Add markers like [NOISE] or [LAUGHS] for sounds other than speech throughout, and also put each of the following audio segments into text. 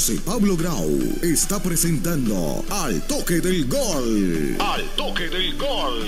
José Pablo Grau está presentando Al Toque del Gol. Al Toque del Gol.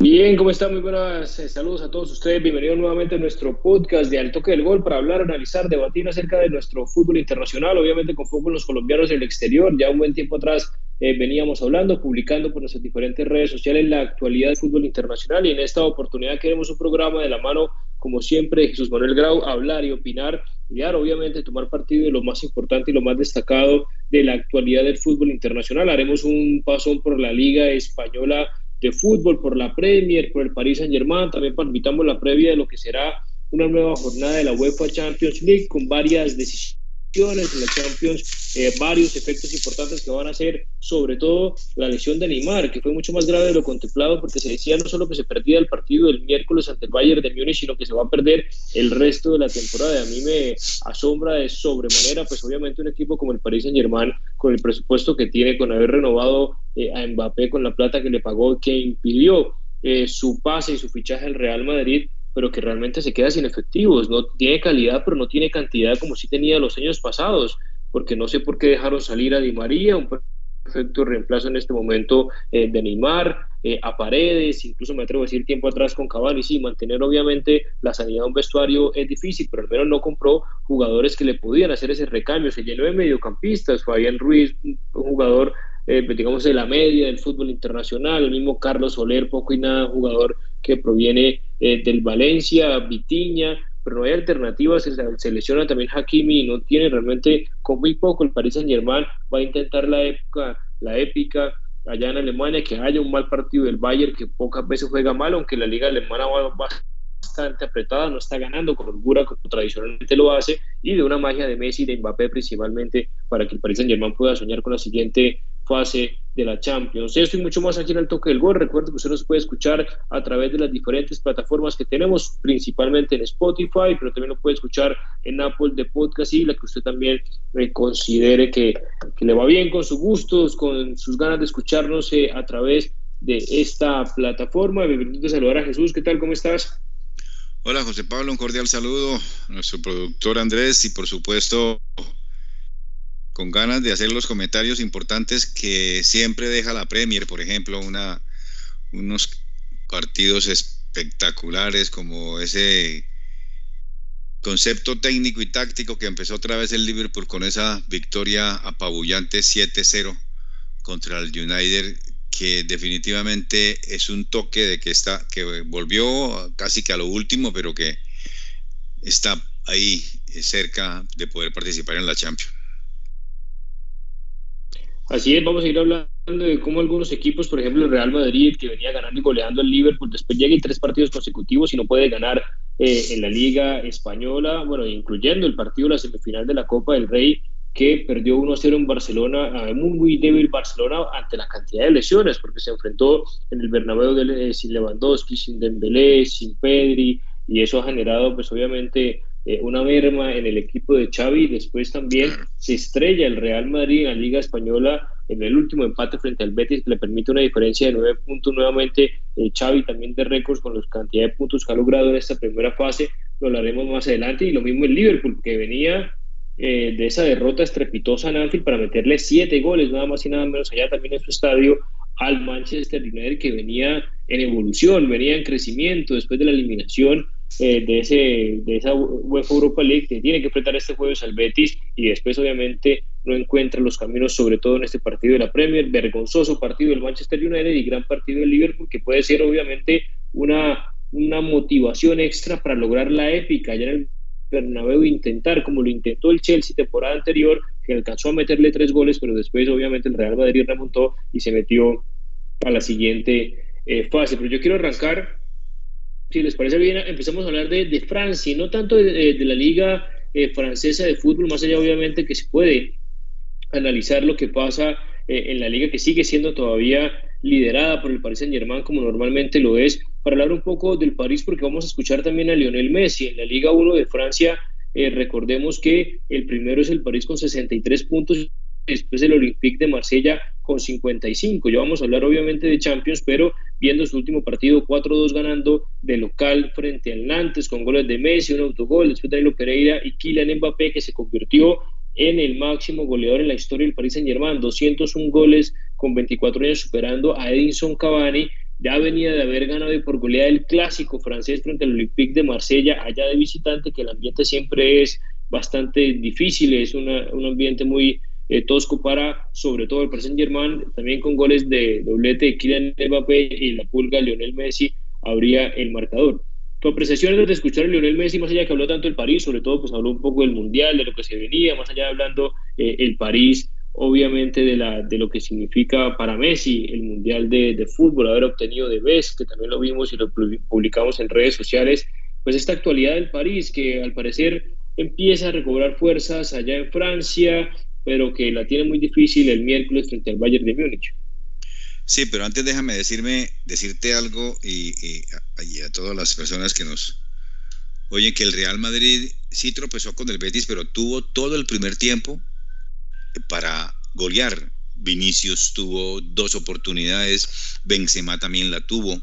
Bien, ¿cómo están? Muy buenas eh, saludos a todos ustedes. Bienvenidos nuevamente a nuestro podcast de Al Toque del Gol para hablar, analizar, debatir acerca de nuestro fútbol internacional, obviamente con foco en los colombianos del exterior. Ya un buen tiempo atrás eh, veníamos hablando, publicando por nuestras diferentes redes sociales la actualidad del fútbol internacional y en esta oportunidad queremos un programa de la mano, como siempre, de Jesús Manuel Grau, hablar y opinar y obviamente tomar partido de lo más importante y lo más destacado de la actualidad del fútbol internacional. Haremos un paso por la Liga Española de Fútbol, por la Premier, por el Paris Saint Germain, también palpitamos la previa de lo que será una nueva jornada de la UEFA Champions League con varias decisiones la Champions, eh, varios efectos importantes que van a ser, sobre todo la lesión de Neymar, que fue mucho más grave de lo contemplado, porque se decía no solo que se perdía el partido del miércoles ante el Bayern de Múnich, sino que se va a perder el resto de la temporada. A mí me asombra de sobremanera, pues obviamente un equipo como el Paris Saint Germain, con el presupuesto que tiene, con haber renovado eh, a Mbappé con la plata que le pagó, que impidió eh, su pase y su fichaje al Real Madrid, pero que realmente se queda sin efectivos. No tiene calidad, pero no tiene cantidad como sí tenía los años pasados, porque no sé por qué dejaron salir a Di María, un perfecto reemplazo en este momento eh, de Neymar, eh, a Paredes, incluso me atrevo a decir tiempo atrás con Cavani, sí, mantener obviamente la sanidad de un vestuario es difícil, pero al menos no compró jugadores que le podían hacer ese recambio, se llenó de mediocampistas, Fabián Ruiz, un jugador eh, digamos, de la media del fútbol internacional, el mismo Carlos Soler, poco y nada jugador que proviene eh, del Valencia, Vitiña, pero no hay alternativas, se, selecciona también Hakimi y no tiene realmente, con muy poco el Paris Saint Germain va a intentar la época, la épica allá en Alemania, que haya un mal partido del Bayern que pocas veces juega mal, aunque la liga alemana va, bastante apretada, no está ganando con holgura como tradicionalmente lo hace, y de una magia de Messi de Mbappé principalmente para que el Paris Saint Germain pueda soñar con la siguiente fase de la Champions. Esto y mucho más aquí en el Toque del Gol. Recuerden que usted nos puede escuchar a través de las diferentes plataformas que tenemos, principalmente en Spotify, pero también lo puede escuchar en Apple de Podcast y la que usted también eh, considere que, que, le va bien con sus gustos, con sus ganas de escucharnos eh, a través de esta plataforma. Bienvenido a saludar a Jesús. ¿Qué tal? ¿Cómo estás? Hola José Pablo, un cordial saludo a nuestro productor Andrés y por supuesto con ganas de hacer los comentarios importantes que siempre deja la Premier, por ejemplo, unos partidos espectaculares como ese concepto técnico y táctico que empezó otra vez el Liverpool con esa victoria apabullante 7-0 contra el United que definitivamente es un toque de que está que volvió casi que a lo último pero que está ahí cerca de poder participar en la Champions. Así es, vamos a ir hablando de cómo algunos equipos, por ejemplo el Real Madrid, que venía ganando y goleando al Liverpool, después llega en tres partidos consecutivos y no puede ganar eh, en la Liga Española, bueno, incluyendo el partido de la semifinal de la Copa del Rey, que perdió 1-0 en Barcelona, muy, muy débil Barcelona ante la cantidad de lesiones, porque se enfrentó en el Bernabéu de, sin Lewandowski, sin Dembélé, sin Pedri, y eso ha generado, pues obviamente, eh, una merma en el equipo de Xavi. Después también se estrella el Real Madrid en la Liga Española en el último empate frente al Betis, le permite una diferencia de nueve puntos nuevamente. Eh, Xavi también de récords con la cantidad de puntos que ha logrado en esta primera fase. Lo hablaremos más adelante. Y lo mismo el Liverpool, que venía eh, de esa derrota estrepitosa en Anfield para meterle siete goles, nada más y nada menos allá también en su estadio al Manchester United que venía en evolución, venía en crecimiento después de la eliminación eh, de, ese, de esa UEFA Europa League que tiene que enfrentar este jueves al Betis y después obviamente no encuentra los caminos, sobre todo en este partido de la Premier, vergonzoso partido del Manchester United y gran partido del Liverpool que puede ser obviamente una, una motivación extra para lograr la épica ya en el Bernabéu intentar como lo intentó el Chelsea temporada anterior que alcanzó a meterle tres goles pero después obviamente el Real Madrid remontó y se metió a la siguiente eh, fase. Pero yo quiero arrancar si les parece bien, empezamos a hablar de, de Francia, no tanto de, la liga eh, francesa de fútbol, más allá obviamente que se puede analizar lo que pasa eh, en la liga que sigue siendo todavía liderada por el Paris Saint Germain como normalmente lo es, para hablar un poco del París porque vamos a escuchar también a Lionel Messi en la Liga 1 de Francia. Eh, recordemos que el primero es el París con 63 puntos, después el Olympique de Marsella con 55. Ya vamos a hablar obviamente de Champions, pero viendo su último partido 4-2 ganando de local frente al Nantes con goles de Messi, un autogol, después Danilo Pereira y Kylian Mbappé que se convirtió en el máximo goleador en la historia del Paris Saint-Germain, 201 goles con 24 años superando a Edinson Cavani, ya venía de haber ganado por goleada el clásico francés frente al Olympique de Marsella, allá de visitante, que el ambiente siempre es bastante difícil, es un ambiente muy eh, tosco para sobre todo el Paris Saint-Germain, también con goles de doblete de Kylian Mbappé y la pulga Lionel Messi abría el marcador. Tu apreciación de escuchar a Lionel Messi, más allá que habló tanto el París, sobre todo pues habló un poco del Mundial, de lo que se venía, más allá de hablando eh, el París, obviamente de, la, de lo que significa para Messi el Mundial de, de Fútbol, haber obtenido de BES, que también lo vimos y lo publicamos en redes sociales, pues esta actualidad del París, que al parecer empieza a recobrar fuerzas allá en Francia, pero que la tiene muy difícil el miércoles frente al Bayern de Múnich. Sí, pero antes déjame decirme, decirte algo y, a todas las personas que nos oyen que el Real Madrid sí tropezó con el Betis, pero tuvo todo el primer tiempo para golear. Vinicius tuvo dos oportunidades, Benzema también la tuvo.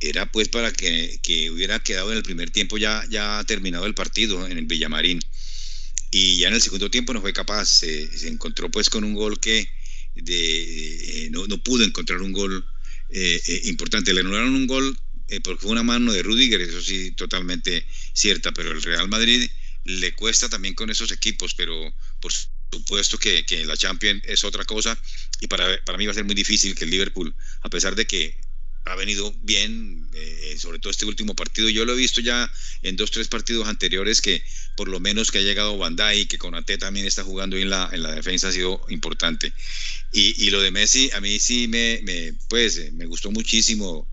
Era pues para que, hubiera quedado en el primer tiempo ya, ya terminado el partido en el Villamarín. Y ya en el segundo tiempo no fue capaz, se encontró pues con un gol que, de, eh, no, no, pudo encontrar un gol eh, eh, importante. Le anularon un gol porque fue una mano de Rudiger, eso sí, totalmente cierta, pero el Real Madrid le cuesta también con esos equipos, pero por supuesto que, que la Champions es otra cosa y para, para mí va a ser muy difícil que el Liverpool, a pesar de que ha venido bien, eh, sobre todo este último partido. Yo lo he visto ya en dos, tres partidos anteriores que por lo menos que ha llegado Bandai, que con AT también está jugando en la, en la defensa ha sido importante. Y, lo de Messi, a mí sí me, pues, eh, me gustó muchísimo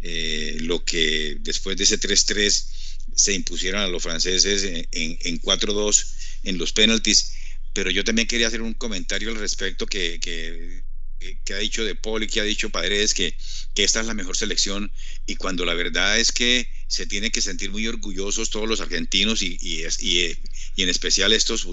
eh, lo que después de ese 3-3 se impusieron a los franceses en, en 4-2 en los penaltis. Pero yo también quería hacer un comentario al respecto que, que que ha dicho De Paul y que ha dicho Padres que, que esta es la mejor selección y cuando la verdad es que se tienen que sentir muy orgullosos todos los argentinos y, y, y, en especial estos,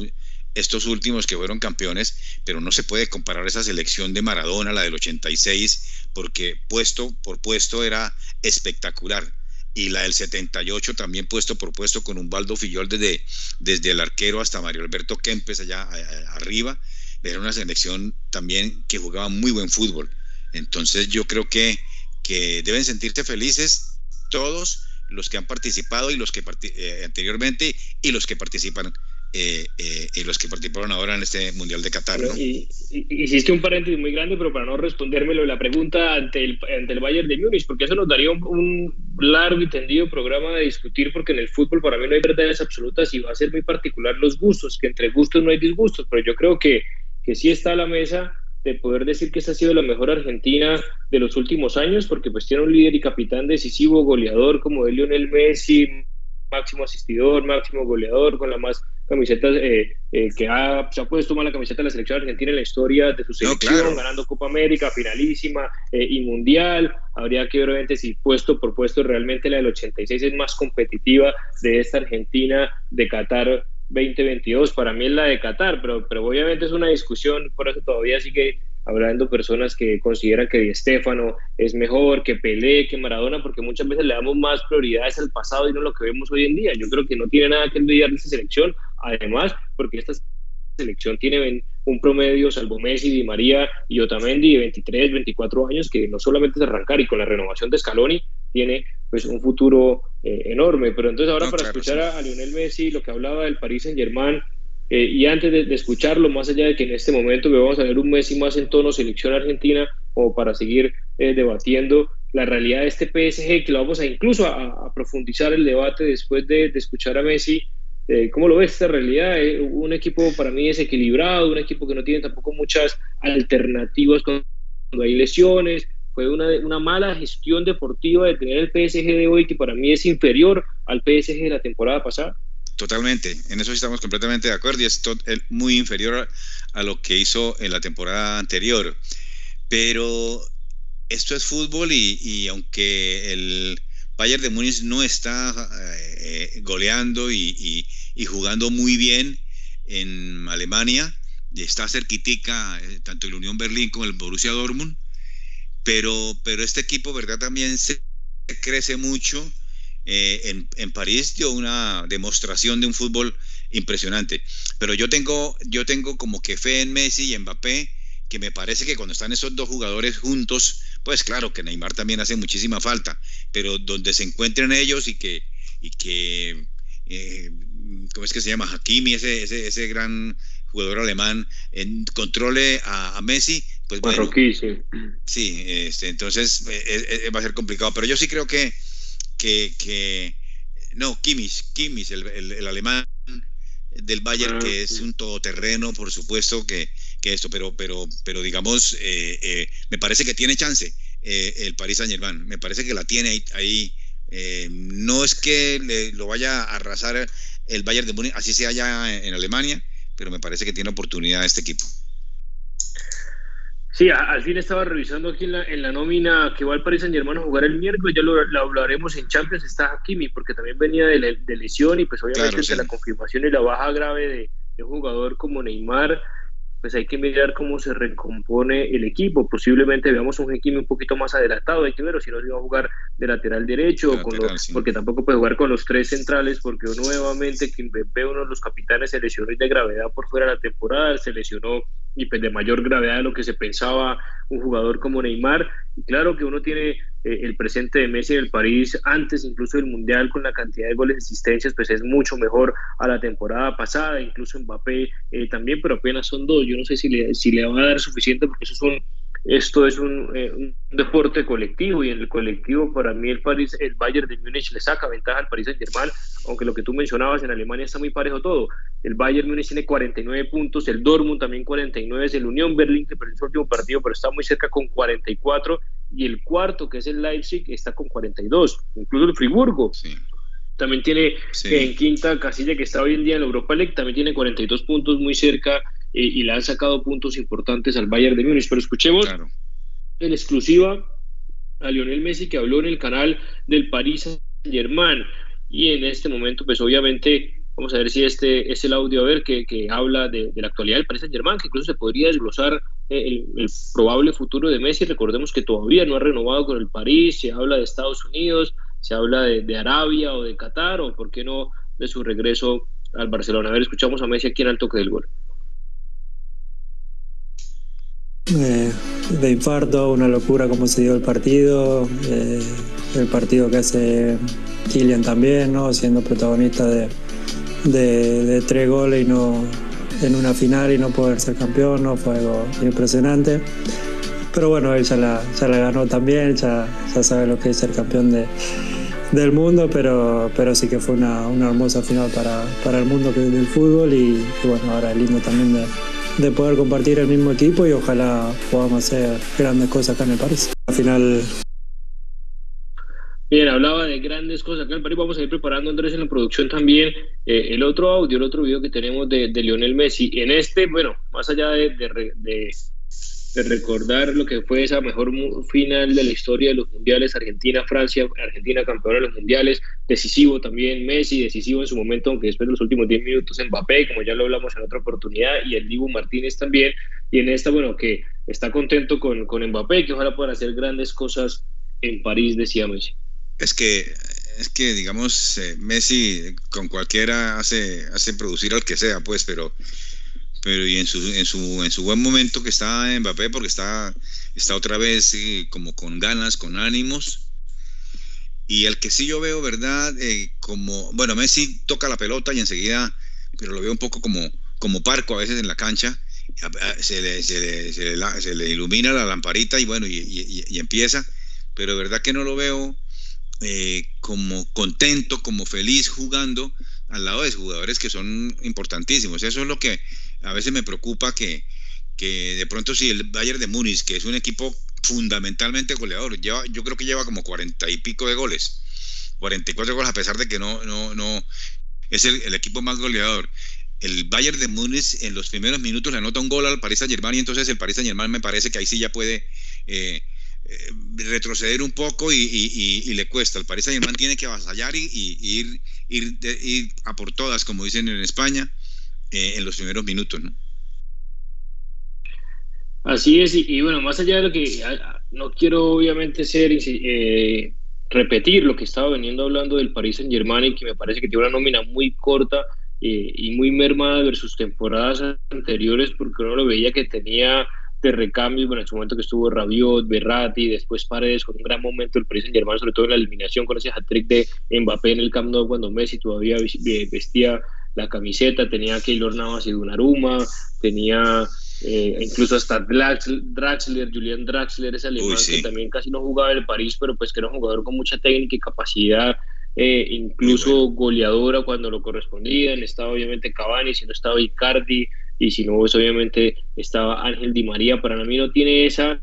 estos últimos que fueron campeones, pero no se puede comparar esa selección de Maradona, la del 86, porque puesto por puesto era espectacular. Y la del 78 también puesto por puesto con un Baldo Fillol desde, desde el arquero hasta Mario Alberto Kempes allá arriba era una selección también que jugaba muy buen fútbol. Entonces yo creo que, que deben sentirse felices todos los que han participado y los que eh, anteriormente y los que participan eh, eh, y los que participaron ahora en este Mundial de Qatar. Y, hiciste un paréntesis muy grande, pero para no respondérmelo la pregunta ante el, ante el Bayern de Múnich, porque eso nos daría un, largo y tendido programa de discutir, porque en el fútbol para mí no hay verdades absolutas y va a ser muy particular los gustos, que entre gustos no hay disgustos, pero yo creo que que sí está a la mesa de poder decir que esta ha sido la mejor Argentina de los últimos años, porque pues tiene un líder y capitán decisivo, goleador como es Lionel Messi, máximo asistidor, máximo goleador, con la más camiseta eh, eh, que ha, se ha puesto más la camiseta de la selección argentina en la historia de su selección, ganando Copa América, finalísima eh, y mundial. Habría que ver obviamente si puesto por puesto realmente la del 86 es más competitiva de esta Argentina de Qatar 2022. Para mí es la de Qatar, pero, pero obviamente es una discusión, por eso todavía sigue hablando personas que consideran que Di Stefano es mejor, que Pelé, que Maradona, porque muchas veces le damos más prioridades al pasado y no lo que vemos hoy en día. Yo creo que no tiene nada que envidiar de esta selección, además, porque esta selección tiene un promedio, salvo Messi, Di María y Otamendi, de 23, 24 años, que no solamente es arrancar y con la renovación de Scaloni tiene pues un futuro eh, enorme. Pero entonces ahora para escuchar a, Lionel Messi, lo que hablaba del Paris Saint Germain, eh, y antes de, escucharlo, más allá de que en este momento vamos a ver un Messi más en tono selección argentina, o para seguir eh, debatiendo la realidad de este PSG, que lo vamos a incluso a, profundizar el debate después de, de escuchar a Messi. ¿Cómo lo ves esta realidad? un equipo para mí desequilibrado, un equipo que no tiene tampoco muchas alternativas cuando hay lesiones, fue una, una mala gestión deportiva de tener el PSG de hoy, que para mí es inferior al PSG de la temporada pasada. Totalmente, en eso estamos completamente de acuerdo y es muy inferior a, lo que hizo en la temporada anterior. Pero esto es fútbol y, aunque el Bayern de Múnich no está eh, goleando y, y, jugando muy bien en Alemania, está cerquitica, eh, tanto el Unión Berlín como el Borussia Dortmund, pero, pero este equipo, ¿verdad? También se crece mucho. en, en, París dio una demostración de un fútbol impresionante. Pero yo tengo, yo tengo como que fe en Messi y Mbappé, que me parece que cuando están esos dos jugadores juntos, pues claro que Neymar también hace muchísima falta, pero donde se encuentren ellos y que, y que eh, ¿cómo es que se llama? Hakimi, ese, ese, ese gran jugador alemán, en, controle a, Messi, pues bueno. sí. Sí, este, entonces eh, eh, va a ser complicado, pero yo sí creo que, que, que no, Kimmich, Kimmich, el, el, alemán del Bayern, que ah, es un todoterreno, por supuesto que, que esto, pero, pero, pero digamos, me parece que tiene chance el Paris Saint Germain, me parece que la tiene ahí, ahí eh, no es que lo vaya a arrasar el Bayern de Múnich, así sea allá en Alemania, pero me parece que tiene oportunidad este equipo. Sí, al fin estaba revisando aquí en la, en la nómina que va al Paris Saint Germain a jugar el miércoles, ya lo, hablaremos en Champions, está Hakimi, porque también venía de, lesión y pues obviamente la confirmación y la baja grave de, de un jugador como Neymar, pues hay que mirar cómo se recompone el equipo. Posiblemente veamos un equipo un poquito más adelantado, hay que ver si no iba a jugar de lateral derecho, porque tampoco puede jugar con los tres centrales, porque nuevamente Kimpembe, uno de los capitanes, se lesionó de gravedad por fuera de la temporada, se lesionó y pues de mayor gravedad de lo que se pensaba un jugador como Neymar. Y claro que uno tiene eh, el presente de Messi en el París antes incluso del Mundial con la cantidad de goles y asistencias, pues es mucho mejor a la temporada pasada, incluso Mbappé eh, también, pero apenas son dos. Yo no sé si le, si le va a dar suficiente porque eso son esto es eh, un, deporte colectivo y en el colectivo para mí el París, el Bayern de Múnich le saca ventaja al Paris Saint Germain, aunque lo que tú mencionabas en Alemania está muy parejo todo. El Bayern Múnich tiene 49 puntos, el Dortmund también 49, es el Unión Berlín que perdió su último partido, pero está muy cerca con 44 y el cuarto que es el Leipzig está con 42, incluso el Friburgo. También tiene en quinta casilla que está hoy en día en la Europa League, también tiene 42 puntos muy cerca y le han sacado puntos importantes al Bayern de Múnich. Pero escuchemos en exclusiva a Lionel Messi que habló en el canal del Paris Saint-Germain. Y en este momento, pues obviamente, vamos a ver si este es el audio, a ver, que, que habla de, la actualidad del Paris Saint-Germain, que incluso se podría desglosar el, probable futuro de Messi. Recordemos que todavía no ha renovado con el París, se habla de Estados Unidos, se habla de, de Arabia o de Qatar, o por qué no de su regreso al Barcelona. A ver, escuchamos a Messi aquí en el toque del gol. Eh, de infarto, una locura como se dio el partido, eh, el partido que hace Kylian también, ¿no? siendo protagonista de, de, tres goles y no en una final y no poder ser campeón, ¿no? fue algo impresionante. Pero bueno, él ya la, ya la ganó también, ya, ya sabe lo que es ser campeón de, del mundo, pero, pero sí que fue una, una hermosa final para, para el mundo del fútbol y, bueno, ahora es lindo también de de poder compartir el mismo equipo y ojalá podamos hacer grandes cosas acá en el París. Al final. Bien, hablaba de grandes cosas acá en París. Vamos a ir preparando, Andrés, en la producción también eh, el otro audio, el otro video que tenemos de, de Lionel Messi. En este, bueno, más allá de, de recordar lo que fue esa mejor final de la historia de los mundiales, Argentina-Francia, Argentina campeona de los mundiales, decisivo también Messi, decisivo en su momento, aunque después de los últimos 10 minutos Mbappé, como ya lo hablamos en otra oportunidad, y el Dibu Martínez también, y en esta, bueno, que está contento con, con Mbappé, que ojalá pueda hacer grandes cosas en París, decía Messi. Es que es que digamos eh, Messi con cualquiera hace hace producir al que sea pues pero pero y en su, en su, en su buen momento que está Mbappé, porque está, está otra vez como con ganas, con ánimos. Y el que sí yo veo, ¿verdad? Eh, como, bueno, Messi toca la pelota y enseguida, pero lo veo un poco como, como parco a veces en la cancha. Se le, se le, ilumina la lamparita y bueno, y, empieza. Pero verdad que no lo veo eh, como contento, como feliz jugando al lado de jugadores que son importantísimos. Eso es lo que a veces me preocupa que, que de pronto si el Bayern de Múnich, que es un equipo fundamentalmente goleador, lleva, yo creo que lleva como cuarenta y pico de goles, 44 goles a pesar de que no, no, no es el, equipo más goleador. El Bayern de Múnich en los primeros minutos le anota un gol al Paris Saint Germain y entonces el Paris Saint Germain me parece que ahí sí ya puede eh, retroceder un poco y, le cuesta. El Paris Saint Germain tiene que avasallar y, ir a por todas, como dicen en España. Eh, en los primeros minutos, ¿no? Así es, y, bueno, más allá de lo que no quiero obviamente ser eh, repetir lo que estaba veniendo hablando del Paris Saint Germain y que me parece que tiene una nómina muy corta eh, y muy mermada versus temporadas anteriores porque uno lo veía que tenía de recambio, bueno, en su momento que estuvo Rabiot, Berratti, después Paredes con un gran momento el Paris Saint Germain, sobre todo en la eliminación con ese hat-trick de Mbappé en el Camp Nou cuando Messi todavía vestía la camiseta, tenía a Keylor Navas y Donnarumma, tenía eh, incluso hasta Draxler, Julian Draxler, ese alemán que también casi no jugaba en el París, pero pues que era un jugador con mucha técnica y capacidad, eh, incluso goleadora cuando lo correspondía. Estaba obviamente Cavani, si no estaba Icardi y si no, pues obviamente estaba Ángel Di María. Para mí no tiene esa,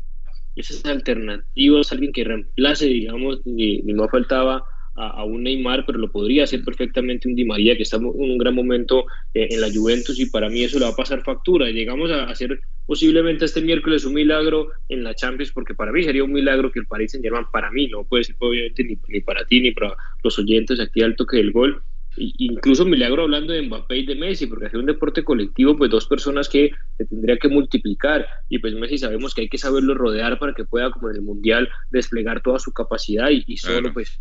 esas alternativas, alguien que reemplace, digamos, ni, ni faltaba a, un Neymar, pero lo podría hacer perfectamente un Di María, que está en un gran momento eh, en la Juventus y para mí eso le va a pasar factura. Llegamos a hacer posiblemente este miércoles un milagro en la Champions, porque para mí sería un milagro que el Paris Saint Germain, para mí, no puede ser obviamente ni, ni para ti ni para los oyentes aquí al toque del gol, incluso milagro hablando de Mbappé y de Messi, porque hacer un deporte colectivo, pues dos personas que se tendría que multiplicar, y pues Messi sabemos que hay que saberlo rodear para que pueda, como en el Mundial, desplegar toda su capacidad y, solo pues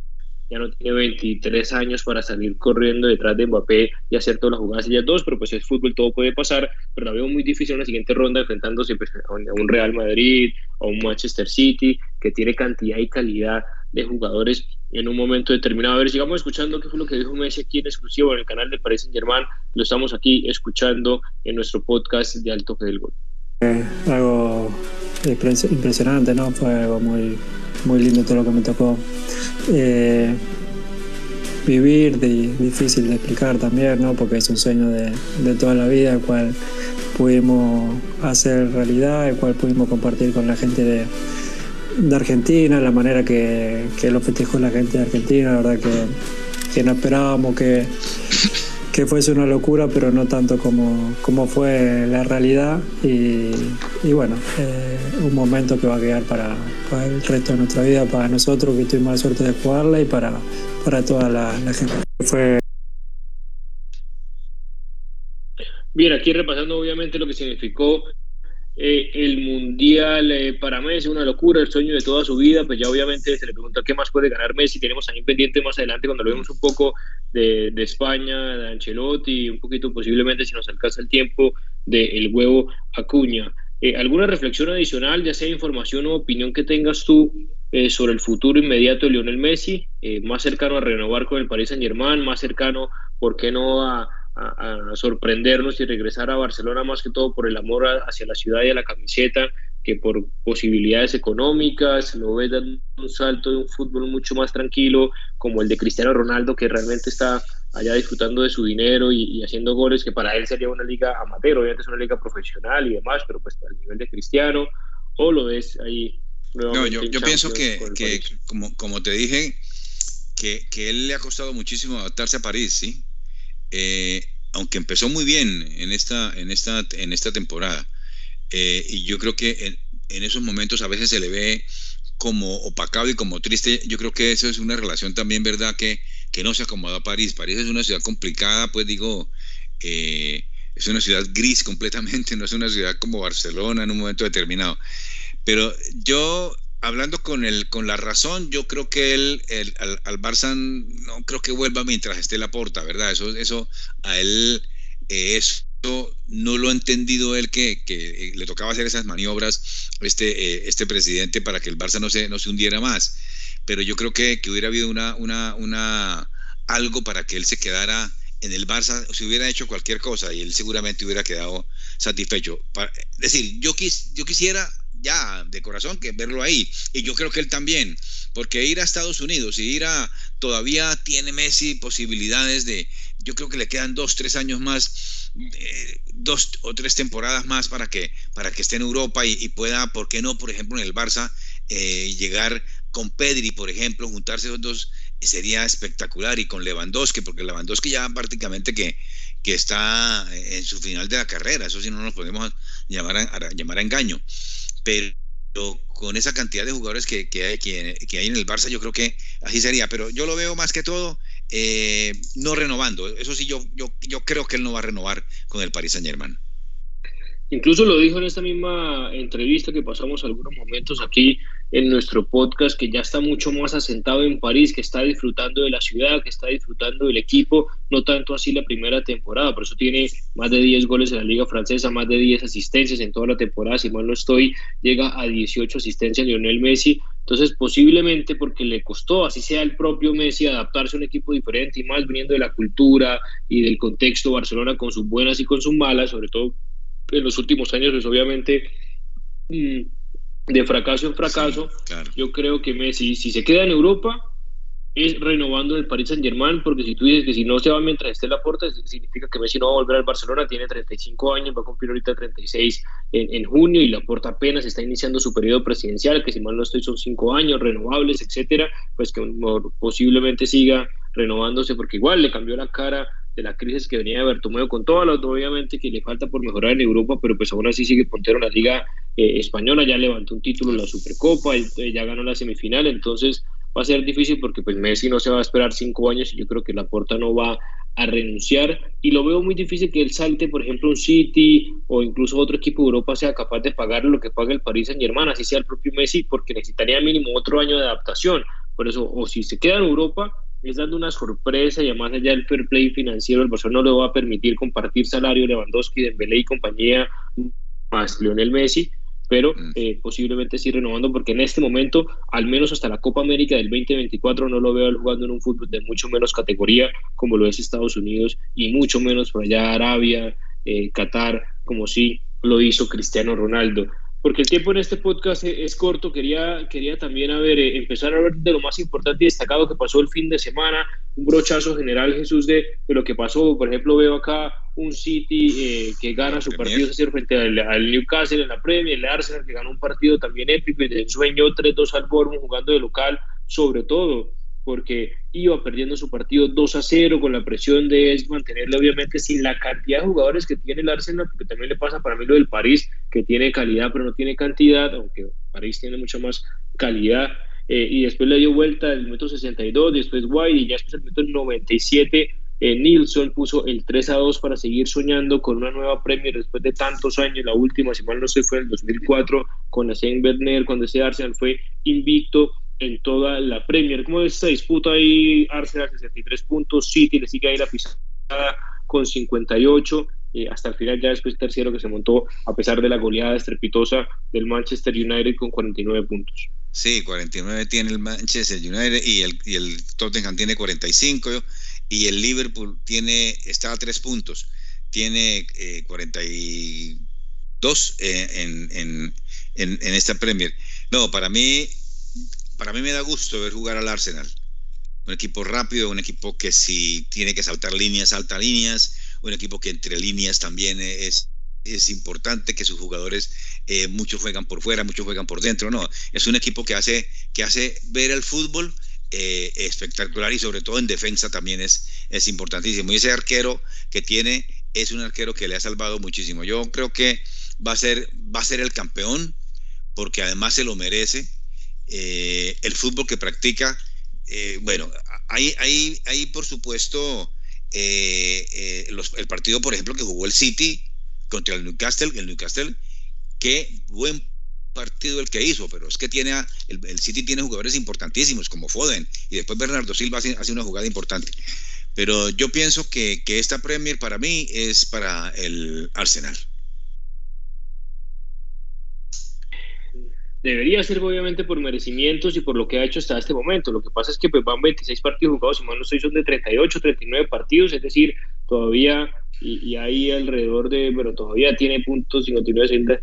ya no tiene 23 años para salir corriendo detrás de Mbappé y hacer todas las jugadas ellas dos, pero pues es fútbol, todo puede pasar, pero la veo muy difícil en la siguiente ronda enfrentándose pues, a un Real Madrid, a un Manchester City, que tiene cantidad y calidad de jugadores en un momento determinado. A ver, sigamos escuchando qué fue lo que dijo Messi aquí en exclusivo en el canal de Paris Saint Germain. Lo estamos aquí escuchando en nuestro podcast de Alto del Gol. Eh, algo impresionante, ¿no? Fue algo muy, muy lindo todo lo que me tocó eh, vivir, difícil de explicar también, ¿no? porque es un sueño de, toda la vida, el cual pudimos hacer realidad, el cual pudimos compartir con la gente de, Argentina, la manera que, lo festejó la gente de Argentina, la verdad que, no esperábamos que, que fuese una locura, pero no tanto como, como fue la realidad. Y, bueno, eh, un momento que va a quedar para, el resto de nuestra vida, para nosotros que tuvimos la suerte de jugarla y para, para toda la, gente. Fue Bien, aquí repasando obviamente lo que significó eh, el Mundial eh, para Messi, una locura, el sueño de toda su vida, pues ya obviamente se le pregunta qué más puede ganar Messi, tenemos también pendiente más adelante cuando lo vemos un poco de, de España, de Ancelotti, un poquito posiblemente si nos alcanza el tiempo del huevo Acuña. Eh, ¿Alguna reflexión adicional, ya sea información o opinión que tengas tú eh, sobre el futuro inmediato de Lionel Messi? Eh, más cercano a renovar con el Paris Saint Germain, más cercano, ¿por qué no a, sorprendernos y regresar a Barcelona más que todo por el amor hacia la ciudad y a la camiseta que por posibilidades económicas, lo ves dando un salto de un fútbol mucho más tranquilo como el de Cristiano Ronaldo que realmente está allá disfrutando de su dinero y, haciendo goles, que para él sería una liga amateur, obviamente es una liga profesional y demás, pero pues al nivel de Cristiano, o lo ves ahí. No, yo, yo pienso que, que como, como te dije, que, que, él le ha costado muchísimo adaptarse a París, ¿sí? Eh, aunque empezó muy bien en esta, en esta, en esta temporada. Eh, y yo creo que en, en, esos momentos a veces se le ve como opacado y como triste. Yo creo que eso es una relación también, ¿verdad? Que, que no se acomoda a París. París es una ciudad complicada, pues digo, eh, es una ciudad gris [LAUGHS] completamente, no es una ciudad como Barcelona en un momento determinado. Pero yo, hablando con, el, con la razón, yo creo que él, el, al, Barça no creo que vuelva mientras esté la porta, ¿verdad? Eso, eso a él eh, eso no lo ha entendido él que, que, le tocaba hacer esas maniobras este, eh, este presidente para que el Barça no se, no se hundiera más pero yo creo que, que hubiera habido una, una, una, algo para que él se quedara en el Barça, si hubiera hecho cualquier cosa y él seguramente hubiera quedado satisfecho. es decir, yo, quis, yo quisiera ya de corazón que verlo ahí, y yo creo que él también, porque ir a Estados Unidos y ir a, todavía tiene Messi posibilidades de, yo creo que le quedan dos, tres años más, eh, dos o tres temporadas más para que, para que esté en Europa y, pueda, ¿por qué no, por ejemplo, en el Barça, eh, llegar con Pedri, por ejemplo, juntarse los dos sería espectacular y con Lewandowski, porque Lewandowski ya prácticamente que, que está en su final de la carrera, eso sí no nos podemos llamar a, llamar a engaño, pero con esa cantidad de jugadores que, que, hay, que, hay en el Barça, yo creo que así sería, pero yo lo veo más que todo eh, no renovando, eso sí, yo, yo, yo creo que él no va a renovar con el Paris Saint Germain. Incluso lo dijo en esta misma entrevista que pasamos algunos momentos aquí en nuestro podcast, que ya está mucho más asentado en París, que está disfrutando de la ciudad, que está disfrutando del equipo, no tanto así la primera temporada, por eso tiene más de 10 goles en la liga francesa, más de 10 asistencias en toda la temporada, si mal no estoy, llega a 18 asistencias Lionel Messi, entonces posiblemente porque le costó, así sea el propio Messi, adaptarse a un equipo diferente y más viniendo de la cultura y del contexto Barcelona con sus buenas y con sus malas, sobre todo en los últimos años, pues obviamente mm, de fracaso en fracaso. Yo creo que Messi, si se queda en Europa, es renovando el Paris Saint Germain, porque si tú dices que si no se va mientras esté la puerta, significa que Messi no va a volver al Barcelona, tiene 35 años, va a cumplir ahorita 36 en, en junio y la puerta apenas está iniciando su periodo presidencial, que si mal no estoy son 5 años, renovables, etcétera, pues que posiblemente siga renovándose, porque igual le cambió la cara de la crisis que venía de Bertomeu, con todo lo obviamente que le falta por mejorar en Europa, pero pues aún así sigue puntero en la Liga eh, Española, ya levantó un título en la Supercopa, eh, ya ganó la semifinal, entonces va a ser difícil porque pues Messi no se va a esperar cinco años y yo creo que la Laporta no va a renunciar y lo veo muy difícil que él salte, por ejemplo, un City o incluso otro equipo de Europa sea capaz de pagar lo que paga el Paris Saint Germain, así sea el propio Messi, porque necesitaría mínimo otro año de adaptación. Por eso, o si se queda en Europa, es dando una sorpresa y además allá del fair play financiero, el Barcelona no le va a permitir compartir salario Lewandowski, Dembélé y compañía más Lionel Messi, pero mm. eh, posiblemente sí renovando porque en este momento, al menos hasta la Copa América del 2024, no lo veo jugando en un fútbol de mucho menos categoría como lo es Estados Unidos y mucho menos por allá Arabia, eh, Qatar, como sí lo hizo Cristiano Ronaldo porque el tiempo en este podcast es corto, quería, quería también a ver, eh, empezar a ver de lo más importante y destacado que pasó el fin de semana, un brochazo general, Jesús, de, de lo que pasó. Por ejemplo, veo acá un City eh, que gana su partido frente al, Newcastle en la Premier, el Arsenal que ganó un partido también épico y de ensueño 3-2 al Bournemouth jugando de local, sobre todo porque iba perdiendo su partido 2 a 0 con la presión de es mantenerle obviamente sin la cantidad de jugadores que tiene el Arsenal, porque también le pasa para mí lo del París, que tiene calidad pero no tiene cantidad, aunque París tiene mucha más calidad, eh, y después le dio vuelta el minuto 62, después White, y ya después el minuto 97, eh, Nilsson puso el 3 a 2 para seguir soñando con una nueva Premier después de tantos años, la última, si mal no sé, fue en el 2004 con la Saint Berner, cuando ese Arsenal fue invicto, en toda la Premier. ¿Cómo es esta disputa ahí? Arsenal 63 puntos, City le sigue ahí la pisada con 58, eh, hasta el final ya después tercero que se montó a pesar de la goleada estrepitosa del Manchester United con 49 puntos. Sí, 49 tiene el Manchester United y el, y el Tottenham tiene 45 y el Liverpool tiene, está a 3 puntos, tiene 42 eh, en, en, en, en esta Premier. No, para mí para mí me da gusto ver jugar al Arsenal. Un equipo rápido, un equipo que si tiene que saltar líneas, salta líneas, un equipo que entre líneas también es, es importante, que sus jugadores, eh, muchos juegan por fuera, muchos juegan por dentro, no, es un equipo que hace, que hace ver el fútbol eh, espectacular y sobre todo en defensa también es, es importantísimo. Y ese arquero que tiene es un arquero que le ha salvado muchísimo. Yo creo que va a ser, va a ser el campeón porque además se lo merece eh, el fútbol que practica. Eh, bueno, hay, hay, hay por supuesto eh, el partido, por ejemplo, que jugó el City contra el Newcastle, el Newcastle, qué buen partido el que hizo, pero es que tiene el, City tiene jugadores importantísimos como Foden y después Bernardo Silva hace, hace una jugada importante. Pero yo pienso que, que esta Premier para mí es para el Arsenal. Debería ser obviamente por merecimientos y por lo que ha hecho hasta este momento. Lo que pasa es que pues, van 26 partidos jugados, y más no son de 38, 39 partidos, es decir, todavía, y, ahí alrededor de, bueno, todavía tiene puntos, 59, 60,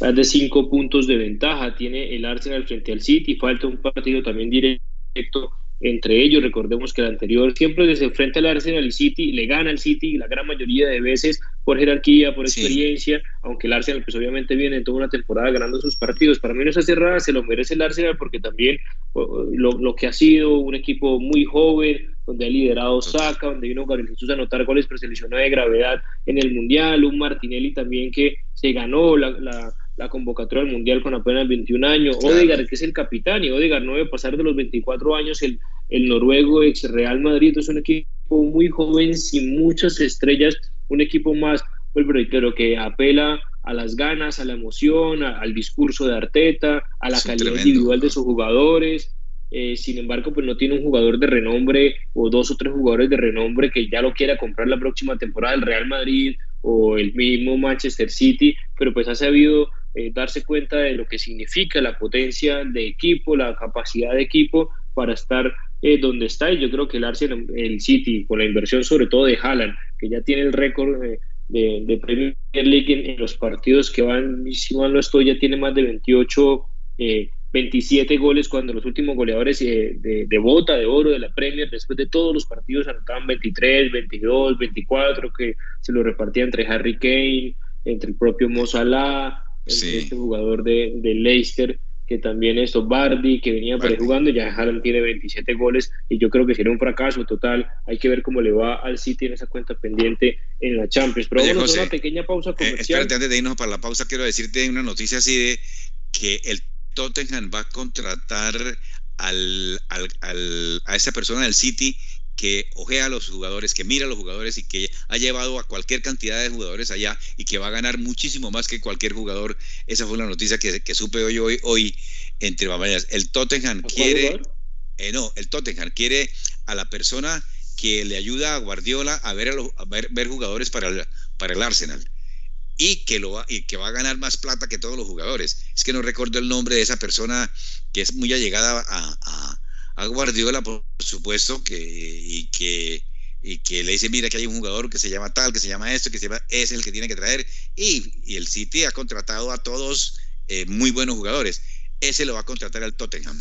más de 5 puntos de ventaja, tiene el Arsenal frente al City, falta un partido también directo entre ellos. Recordemos que el anterior siempre desde frente al Arsenal y City le gana al City la gran mayoría de veces por jerarquía, por experiencia, aunque el Arsenal pues obviamente viene en toda una temporada ganando sus partidos. Para mí no es cerrada, se lo merece el Arsenal porque también lo, que ha sido un equipo muy joven, donde ha liderado Saka, donde vino Gabriel Jesús a anotar goles, pero se lesionó de gravedad en el Mundial, un Martinelli también que se ganó la la convocatoria del Mundial con apenas 21 años. Odegaard, que es el capitán, y Odegaard no debe pasar de los 24 años, el, el noruego ex Real Madrid, es un equipo muy joven, sin muchas estrellas, un equipo más, pero que apela a las ganas, a la emoción, al discurso de Arteta, a la calidad individual de sus jugadores. Eh, sin embargo, pues no tiene un jugador de renombre o dos o tres jugadores de renombre que ya lo quiera comprar la próxima temporada el Real Madrid o el mismo Manchester City, pero pues ha sabido eh, darse cuenta de lo que significa la potencia de equipo, la capacidad de equipo para estar eh, donde está. Y yo creo que el Arsenal, el City, con la inversión sobre todo de Haaland, que ya tiene el récord de, de, Premier League en, los partidos que van, si mal no estoy, ya tiene más de 28 27 goles cuando los últimos goleadores eh, de, bota de oro de la Premier, después de todos los partidos, anotaban 23, 22, 24, que se lo repartía entre Harry Kane, entre el propio Mo Salah, este jugador de, Leicester, que también esto, Bardi, que venía por ahí jugando, ya Haaland tiene 27 goles y yo creo que sería un fracaso total. Hay que ver cómo le va al City en esa cuenta pendiente en la Champions. Pero vamos a una pequeña pausa eh, comercial. espérate, antes de irnos para la pausa, quiero decirte una noticia así de que el Tottenham va a contratar al, a esa persona del City que ojea a los jugadores, que mira a los jugadores y que ha llevado a cualquier cantidad de jugadores allá y que va a ganar muchísimo más que cualquier jugador. Esa fue la noticia que, supe hoy, hoy, hoy entre batallas. El Tottenham quiere, eh, no, el Tottenham quiere a la persona que le ayuda a Guardiola a ver, a, ver, ver, jugadores para para el Arsenal y que, lo va, y que va a ganar más plata que todos los jugadores. Es que no recuerdo el nombre de esa persona que es muy allegada a, a, Guardiola, por supuesto, que, y, que, y que le dice, mira que hay un jugador que se llama tal, que se llama esto, que se llama, es el que tiene que traer. Y, el City ha contratado a todos eh, muy buenos jugadores. Ese lo va a contratar al Tottenham.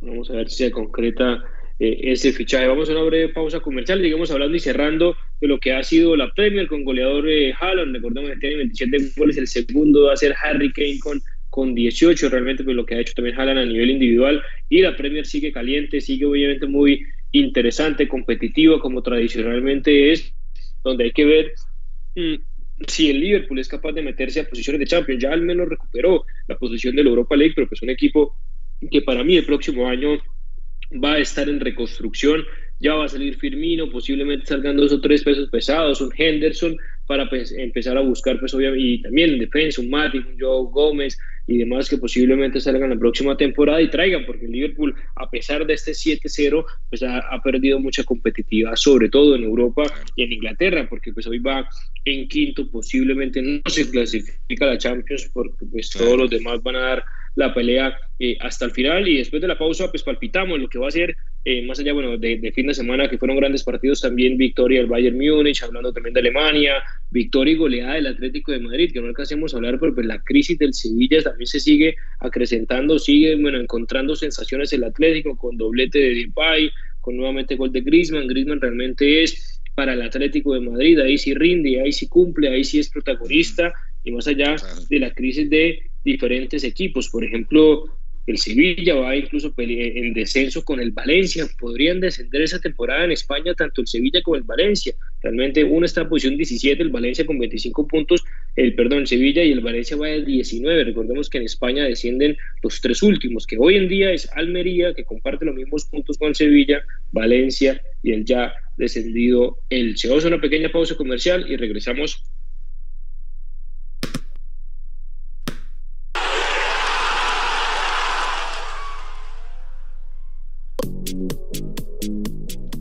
Vamos a ver si se concreta eh, ese fichaje. Vamos a una breve pausa comercial, digamos hablando y cerrando de lo que ha sido la Premier con goleador eh, Haaland, recordemos que tiene 27 goles, el segundo va a ser Harry Kane con, con 18, realmente pues lo que ha hecho también Haaland a nivel individual. Y la Premier sigue caliente, sigue obviamente muy interesante, competitiva como tradicionalmente es, donde hay que ver mm, si el Liverpool es capaz de meterse a posiciones de Champions, ya al menos recuperó la posición del Europa League, pero pues un equipo que para mí el próximo año va a estar en reconstrucción, ya va a salir Firmino, posiblemente salgan dos o tres pesos pesados, un Henderson, para pues, empezar a buscar, pues obviamente, y también en defensa, un Mati, un Joe Gómez y demás que posiblemente salgan la próxima temporada y traigan, porque el Liverpool, a pesar de este 7-0, pues ha, perdido mucha competitividad, sobre todo en Europa y en Inglaterra, porque pues hoy va en quinto, posiblemente no se clasifica a la Champions, porque pues todos los demás van a dar la pelea eh, hasta el final y después de la pausa pues palpitamos lo que va a ser eh, más allá bueno de, fin de semana que fueron grandes partidos también victoria del Bayern Múnich hablando también de Alemania victoria y goleada del Atlético de Madrid que no alcanzamos a hablar pero pues, la crisis del Sevilla también se sigue acrecentando sigue bueno encontrando sensaciones el Atlético con doblete de Depay con nuevamente gol de Griezmann Griezmann realmente es para el Atlético de Madrid ahí sí rinde ahí sí cumple ahí sí es protagonista y más allá de la crisis de diferentes equipos. Por ejemplo, el Sevilla va incluso en descenso con el Valencia. Podrían descender esa temporada en España tanto el Sevilla como el Valencia. Realmente uno está en posición 17, el Valencia con 25 puntos, el perdón, el Sevilla y el Valencia va al 19. Recordemos que en España descienden los tres últimos, que hoy en día es Almería, que comparte los mismos puntos con Sevilla, Valencia y el ya descendido el a una pequeña pausa comercial y regresamos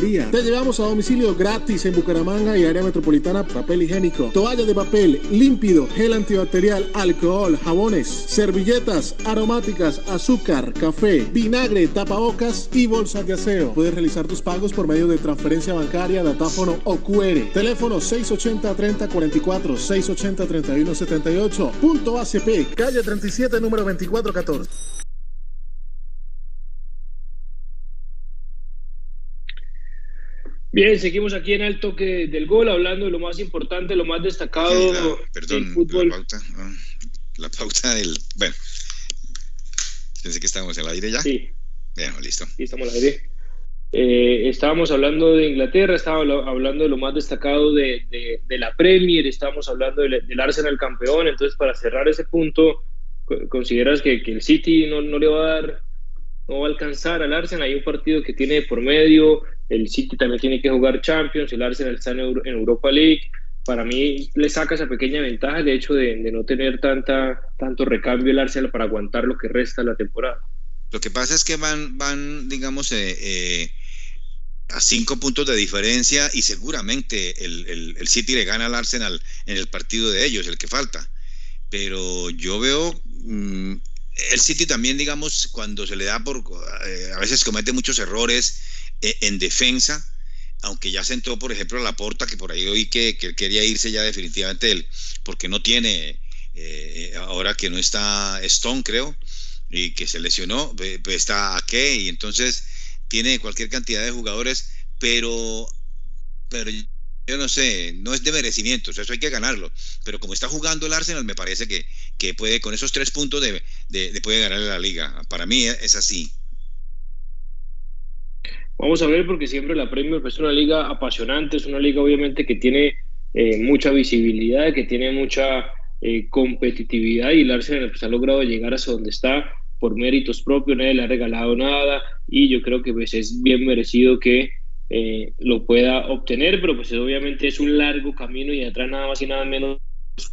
te llevamos a domicilio gratis en Bucaramanga y área metropolitana papel higiénico, toalla de papel, límpido, gel antibacterial, alcohol, jabones, servilletas, aromáticas, azúcar, café, vinagre, tapabocas y bolsas de aseo. Puedes realizar tus pagos por medio de transferencia bancaria, datáfono o QR. Teléfono 680-3044, 680-3178. Punto ACP, calle 37, número 2414. Bien, seguimos aquí en el toque del gol, hablando de lo más importante, lo más destacado perdón, del fútbol. La pauta, ah, la pauta del... Bueno, pensé que estábamos en el aire ya. Sí. Bien, listo. Sí, estamos en el aire. Eh, estábamos hablando de Inglaterra, estábamos hablando de lo más destacado de, de, la Premier, estábamos hablando del, del, Arsenal campeón, entonces para cerrar ese punto, ¿consideras que, que el City no, no, le va a dar, no va a alcanzar al Arsenal? Hay un partido que tiene por medio, el City también tiene que jugar Champions, el Arsenal está en, Europa League. Para mí le saca esa pequeña ventaja el hecho de, no tener tanta, tanto recambio el Arsenal para aguantar lo que resta de la temporada. Lo que pasa es que van, van digamos, eh, eh, a cinco puntos de diferencia y seguramente el, el, City le gana al Arsenal en el partido de ellos, el que falta. Pero yo veo mm, el City también, digamos, cuando se le da por, eh, a veces comete muchos errores en defensa, aunque ya sentó, por ejemplo, la porta, que por ahí oí que, que quería irse ya definitivamente él, porque no tiene, eh, ahora que no está Stone, creo, y que se lesionó, está a qué, y entonces tiene cualquier cantidad de jugadores, pero, pero yo no sé, no es de merecimiento, eso hay que ganarlo, pero como está jugando el Arsenal, me parece que, que puede, con esos tres puntos, de, de, puede ganar la liga. Para mí es así. Vamos a ver porque siempre la Premier es una liga apasionante, es una liga obviamente que tiene eh, mucha visibilidad, que tiene mucha eh, competitividad y el Arsenal pues, ha logrado llegar hasta donde está por méritos propios, nadie le ha regalado nada y yo creo que pues, es bien merecido que eh, lo pueda obtener, pero pues obviamente es un largo camino y atrás nada más y nada menos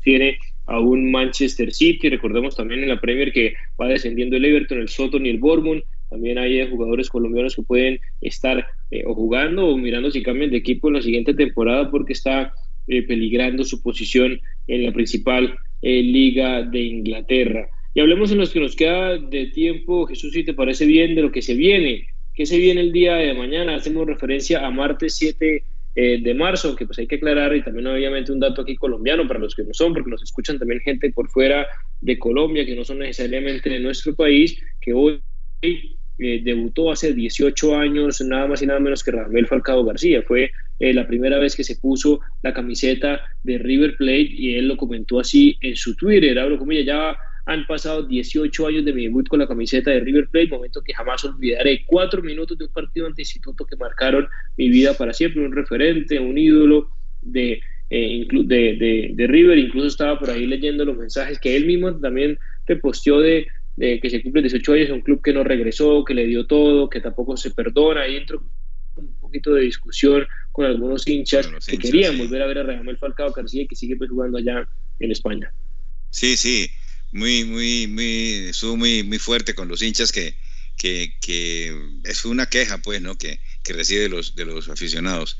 tiene a un Manchester City, recordemos también en la Premier que va descendiendo el Everton, el Soton y el Bournemouth, también hay eh, jugadores colombianos que pueden estar eh, o jugando o mirando si cambian de equipo en la siguiente temporada porque está eh, peligrando su posición en la principal liga de Inglaterra. Y hablemos en los que nos queda de tiempo, Jesús, si te parece bien, de lo que se viene. ¿Qué se viene el día de mañana? Hacemos referencia a martes 7 de marzo, que pues hay que aclarar, y también obviamente un dato aquí colombiano para los que no son, porque nos escuchan también gente por fuera de Colombia, que no son necesariamente de nuestro país, que hoy eh, debutó hace 18 años, nada más y nada menos que Ramel Falcao García. Fue eh, la primera vez que se puso la camiseta de River Plate y él lo comentó así en su Twitter. Abro comillas, ya han pasado 18 años de mi debut con la camiseta de River Plate, momento que jamás olvidaré. Cuatro minutos de un partido ante instituto que marcaron mi vida para siempre, un referente, un ídolo de, eh, de, River. Incluso estaba por ahí leyendo los mensajes que él mismo también te posteó de que se cumple 18 años, un club que no regresó, que le dio todo, que tampoco se perdona. Ahí entró un poquito de discusión con algunos hinchas que querían volver a ver a Ramel Falcao García y que sigue pues, jugando allá en España. Sí, sí, muy, muy, muy, estuvo muy, muy fuerte con los hinchas que, que, que es una queja, pues, ¿no? Que, que recibe de los, de los aficionados.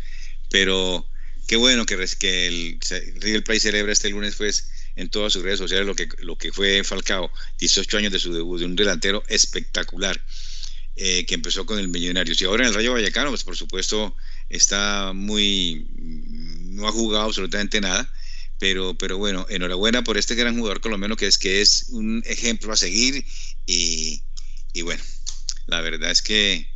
Pero qué bueno que, que el River Plate celebra este lunes, pues, en todas sus redes sociales lo que, lo que fue Falcao, 18 años de su debut, de un delantero espectacular. Eh, que empezó con el Millonarios. Y ahora en el Rayo Vallecano, pues por supuesto está muy, no ha jugado absolutamente nada, pero, pero bueno, enhorabuena por este gran jugador colombiano que es, que es un ejemplo a seguir y, y bueno, la verdad es que...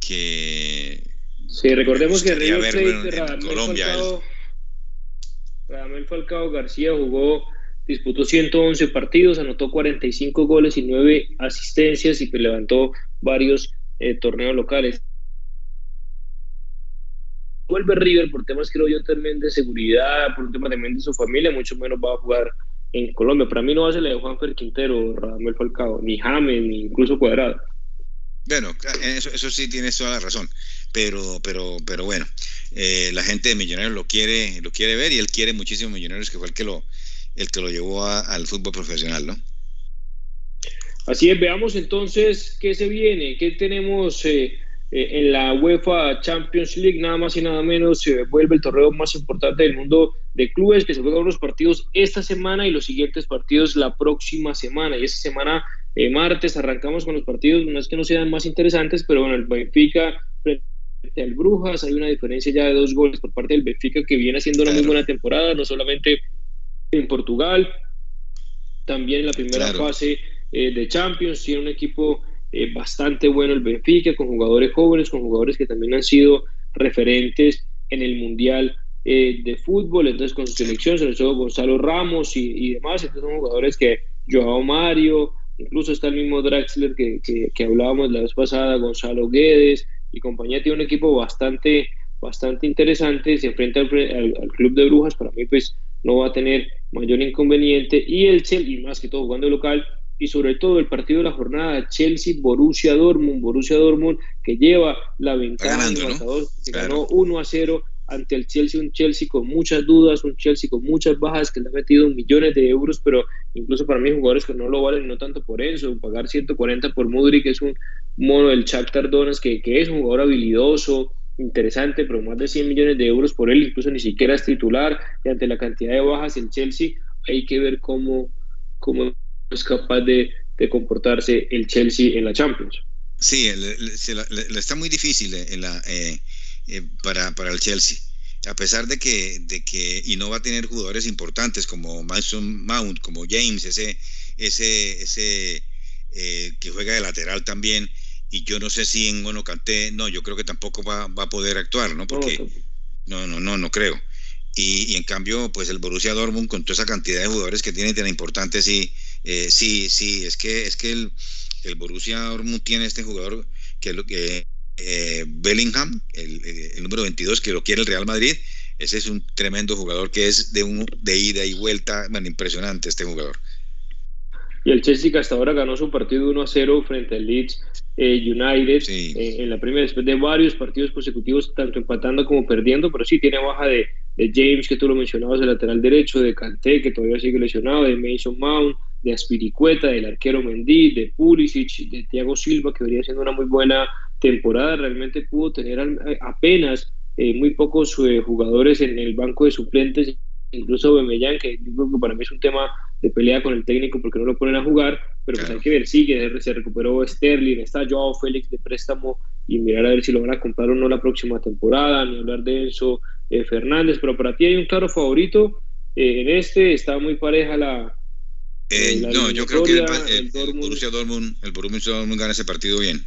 que sí, recordemos que River Plate, Colombia, Radamel Falcao García jugó disputó 111 partidos, anotó 45 goles y 9 asistencias y levantó varios eh, torneos locales. Vuelve River por temas, creo yo, también de seguridad, por un tema también de su familia, mucho menos va a jugar en Colombia. Para mí no va a ser la de Juanfer Quintero, Radamel Falcao, ni James, ni incluso Cuadrado. Bueno, eso, eso sí tienes toda la razón, pero, pero, pero bueno, eh, la gente de Millonarios lo quiere, lo quiere ver y él quiere muchísimo Millonarios, que fue el que lo, el que lo llevó al fútbol profesional, ¿no? Así es, veamos entonces qué se viene, qué tenemos eh, eh, en la UEFA Champions League, nada más y nada menos, se vuelve el torneo más importante del mundo de clubes, que se juegan unos partidos esta semana y los siguientes partidos la próxima semana. Y esta semana, eh, martes, arrancamos con los partidos, no es que no sean más interesantes, pero bueno, el Benfica frente al Brujas, hay una diferencia ya de dos goles por parte del Benfica que viene haciendo una muy buena temporada, no solamente en Portugal, también en la primera fase eh, de Champions, tiene un equipo eh, bastante bueno el Benfica, con jugadores jóvenes, con jugadores que también han sido referentes en el Mundial eh, de Fútbol, entonces con su selección, se todo Gonzalo Ramos y, demás, entonces son jugadores que Joao Mario, incluso está el mismo Draxler que, que, hablábamos la vez pasada, Gonzalo Guedes y compañía, tiene un equipo bastante, bastante interesante, se enfrenta al, al, Club de Brujas, para mí pues no va a tener mayor inconveniente, y el Chelsea, y más que todo jugando local, y sobre todo el partido de la jornada Chelsea-Borussia Dortmund, Borussia Dortmund que lleva la ventaja que ganó 1 a 0 ante el Chelsea, un Chelsea con muchas dudas, un Chelsea con muchas bajas que le ha metido millones de euros, pero incluso para mí jugadores que no lo valen, no tanto por eso, pagar 140 por Mudrik, que es un mono del Shakhtar Donetsk, que, que es un jugador habilidoso, interesante, pero más de 100 millones de euros por él, incluso ni siquiera es titular, y ante la cantidad de bajas el Chelsea, hay que ver cómo, cómo es capaz de, comportarse el Chelsea en la Champions. Sí, le, está muy difícil eh, en la, eh, eh, para, para el Chelsea. A pesar de que, de que, y no va a tener jugadores importantes como Mason Mount, como James, ese, ese, ese que juega de lateral también, y yo no sé si en bueno Canté, no, yo creo que tampoco va, va a poder actuar, ¿no? Porque no, no, no, no creo. Y, y, en cambio, pues el Borussia Dortmund con toda esa cantidad de jugadores que tiene tan importantes, sí, eh, sí, sí, es que es que el, el Borussia Dortmund tiene este jugador que lo que eh, Bellingham, el, el, número 22 que lo quiere el Real Madrid, ese es un tremendo jugador que es de un de ida y vuelta, bueno, impresionante este jugador. Y el Chelsea que hasta ahora ganó su partido 1 a 0 frente al Leeds eh, United en la primera, después de varios partidos consecutivos, tanto empatando como perdiendo, pero sí tiene baja de, de James, que tú lo mencionabas, el lateral derecho, de Kanté, que todavía sigue lesionado, de Mason Mount, de Aspiricueta, del arquero Mendy, de Pulisic, de Thiago Silva, que venía siendo una muy buena temporada. Realmente pudo tener apenas eh, muy pocos eh, jugadores en el banco de suplentes, incluso Bemellán, que yo creo que para mí es un tema de pelea con el técnico porque no lo ponen a jugar, pero pues hay que ver, sigue, se recuperó Sterling, está Joao Félix de préstamo y mirar a ver si lo van a comprar o no la próxima temporada, ni hablar de Enzo eh, Fernández, pero para ti hay un claro favorito en este, está muy pareja la, eh, no, yo creo que el, el, Borussia Dortmund, el Borussia Dortmund gana ese partido bien.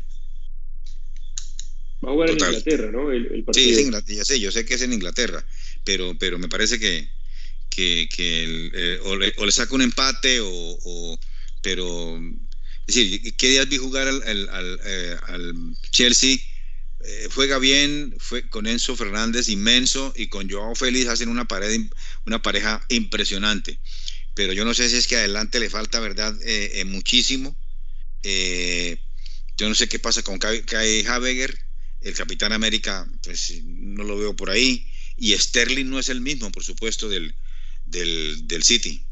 Va a jugar en Inglaterra, ¿no? El, partido. Sí, es Inglaterra, ya sé, yo sé que es en Inglaterra, pero, pero me parece que, que, que eh, o, le, o, le, saca un empate o, pero es decir, ¿qué días vi jugar al, al, al, eh, Chelsea? Eh, juega bien, fue con Enzo Fernández inmenso y con Joao Félix hacen una pared, una pareja impresionante pero yo no sé si es que adelante le falta, ¿verdad? Muchísimo. Yo no sé qué pasa con Kai Habeger, el Capitán América, pues no lo veo por ahí. Y Sterling no es el mismo, por supuesto, del, del, del City.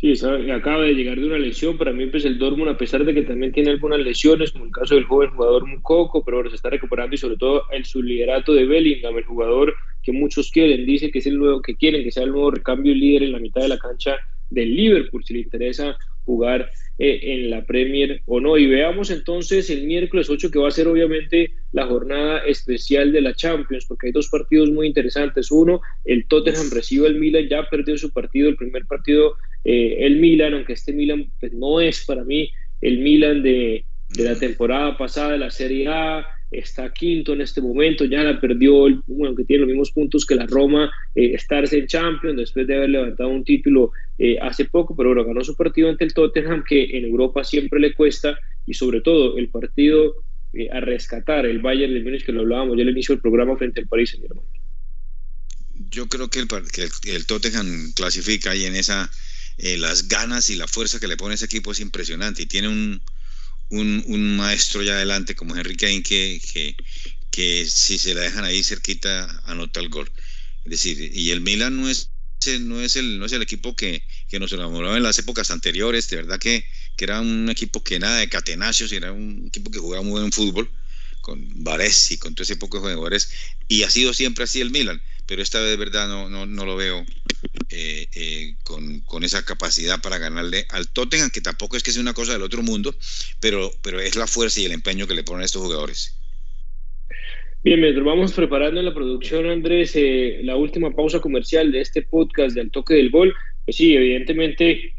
Sí, acaba de llegar de una lesión. Para mí, pues el Dortmund, a pesar de que también tiene algunas lesiones, como el caso del joven jugador Mukoko, pero ahora se está recuperando y sobre todo el liderato de Bellingham, el jugador que muchos quieren, dice que es el nuevo que quieren que sea el nuevo recambio líder en la mitad de la cancha del Liverpool, si le interesa jugar en la Premier o no. Y veamos entonces el miércoles 8 que va a ser obviamente la jornada especial de la Champions, porque hay dos partidos muy interesantes. Uno, el Tottenham recibe al Milan, ya perdió su partido, el primer partido eh, el Milan, aunque este Milan pues, no es para mí el Milan de, de la temporada pasada de la Serie A, está quinto en este momento, ya la perdió, bueno, que tiene los mismos puntos que la Roma, eh, estarse en Champions después de haber levantado un título eh, hace poco, pero bueno, ganó su partido ante el Tottenham, que en Europa siempre le cuesta, y sobre todo el partido eh, a rescatar, el Bayern de Múnich, que lo hablábamos ya al inicio del programa frente al París Saint Germain. Yo creo que el, que el, Tottenham clasifica y en esa, las ganas y la fuerza que le pone ese equipo es impresionante y tiene un, un, maestro ya adelante como Henry Kane que, que, que, si se la dejan ahí cerquita anota el gol. Es decir, y el Milan no es, no es, el, no es el equipo que, que nos enamoraba en las épocas anteriores, de verdad que, que era un equipo que nada de catenacios, era un equipo que jugaba muy buen fútbol, con Varese y con todo ese poco de jugadores, y ha sido siempre así el Milan, pero esta vez de verdad no, no, no lo veo eh, eh, con, con, esa capacidad para ganarle al Tottenham, que tampoco es que sea una cosa del otro mundo, pero, pero es la fuerza y el empeño que le ponen a estos jugadores. Bien, mientras vamos preparando en la producción, Andrés, eh, la última pausa comercial de este podcast del toque del gol, pues sí, evidentemente,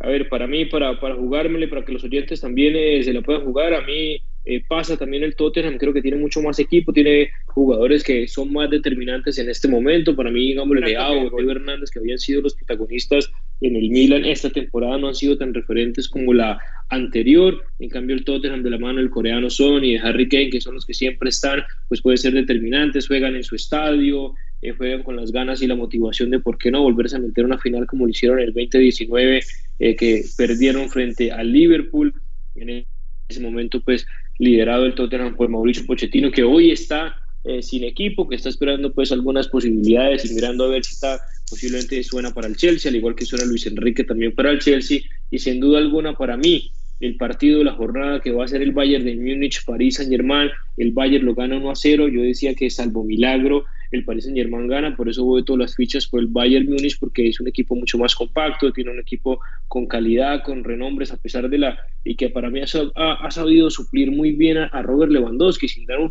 a ver, para mí, para, para jugármele, para que los oyentes también se la puedan jugar, a mí eh, pasa también el Tottenham, creo que tiene mucho más equipo, tiene jugadores que son más determinantes en este momento. Para mí, digamos, Leao, Rodrigo Hernández, que habían sido los protagonistas en el Milan esta temporada, no han sido tan referentes como la anterior. En cambio, el Tottenham de la mano del coreano Son y de Harry Kane, que son los que siempre están, pues puede ser determinantes, juegan en su estadio, eh, juegan con las ganas y la motivación de por qué no volverse a meter una final como lo hicieron en el 2019, eh, que perdieron frente al Liverpool. En ese momento, pues liderado el Tottenham por Mauricio Pochettino, que hoy está eh, sin equipo, que está esperando pues algunas posibilidades y mirando a ver si está posiblemente suena para el Chelsea, al igual que suena Luis Enrique también para el Chelsea, y sin duda alguna para mí el partido de la jornada que va a ser el Bayern de Múnich, París Saint Germain, el Bayern lo gana 1 a 0, yo decía que salvo milagro el Paris Saint Germain gana, por eso voy todas las fichas por el Bayern Múnich porque es un equipo mucho más compacto, tiene un equipo con calidad, con renombres a pesar de la y que para mí ha, sabido suplir muy bien a, Robert Lewandowski sin dar un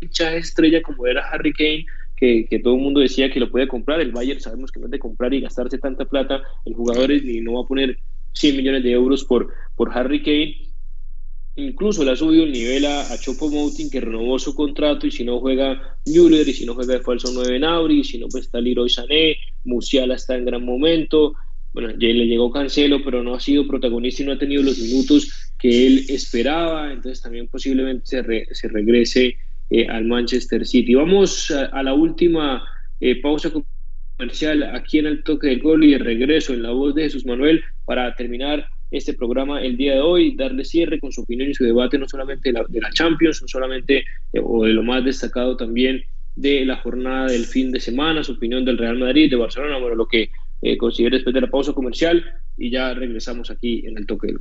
fichaje estrella como era Harry Kane que, que, todo el mundo decía que lo puede comprar. El Bayern sabemos que no es de comprar y gastarse tanta plata en jugadores ni no va a poner 100 millones de euros por, por Harry Kane. Incluso le ha subido el nivel a, Chopo Moting, que renovó su contrato, y si no juega Müller, y si no juega de falso 9 Nauri, y si no pues está Leroy Sané, Musiala está en gran momento, bueno, ya le llegó Cancelo, pero no ha sido protagonista y no ha tenido los minutos que él esperaba, entonces también posiblemente se, se regrese eh, al Manchester City. Vamos a, la última eh, pausa comercial aquí en el toque del gol y de regreso en la voz de Jesús Manuel para terminar este programa el día de hoy, darle cierre con su opinión y su debate no solamente de la, de la Champions, no solamente eh, o de lo más destacado también de la jornada del fin de semana, su opinión del Real Madrid, de Barcelona, bueno, lo que eh, considere después de la pausa comercial y ya regresamos aquí en el toque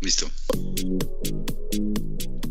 Listo.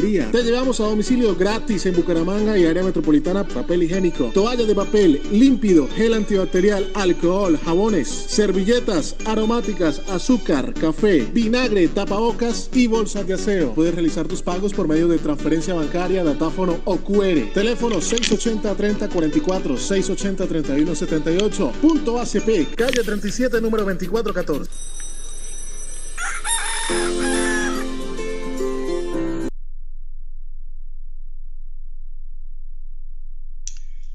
te llevamos a domicilio gratis en Bucaramanga y área metropolitana papel higiénico, toallas de papel, límpido, gel antibacterial, alcohol, jabones, servilletas, aromáticas, azúcar, café, vinagre, tapabocas y bolsas de aseo. Puedes realizar tus pagos por medio de transferencia bancaria, datáfono o QR. Teléfono 680-3044, 680-3178. Punto ACP, calle 37, número 2414.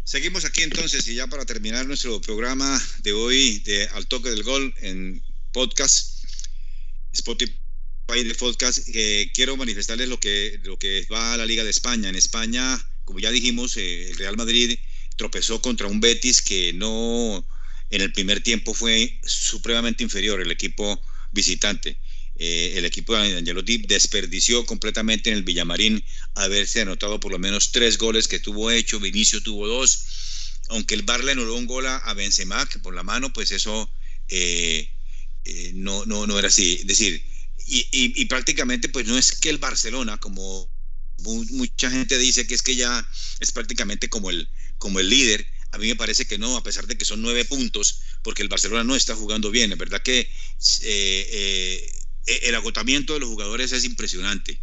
Seguimos aquí entonces y ya para terminar nuestro programa de hoy de Al Toque del Gol en podcast, Spotify de podcast, que quiero manifestarles lo que, lo que va a la Liga de España. En España, como ya dijimos, eh, el Real Madrid tropezó contra un Betis que no en el primer tiempo fue supremamente inferior, el equipo visitante. Eh, el equipo de Angelotti desperdició completamente en el Villamarín haberse anotado por lo menos tres goles que tuvo hecho, Vinicio tuvo dos, aunque el Bar le anuló un gol a Benzema por la mano, pues eso eh, eh, no, no, no era así. Es decir, y, prácticamente pues no es que el Barcelona, como mucha gente dice que es que ya es prácticamente como el, como el líder, a mí me parece que no, a pesar de que son nueve puntos, porque el Barcelona no está jugando bien. Es verdad que eh, el agotamiento de los jugadores es impresionante.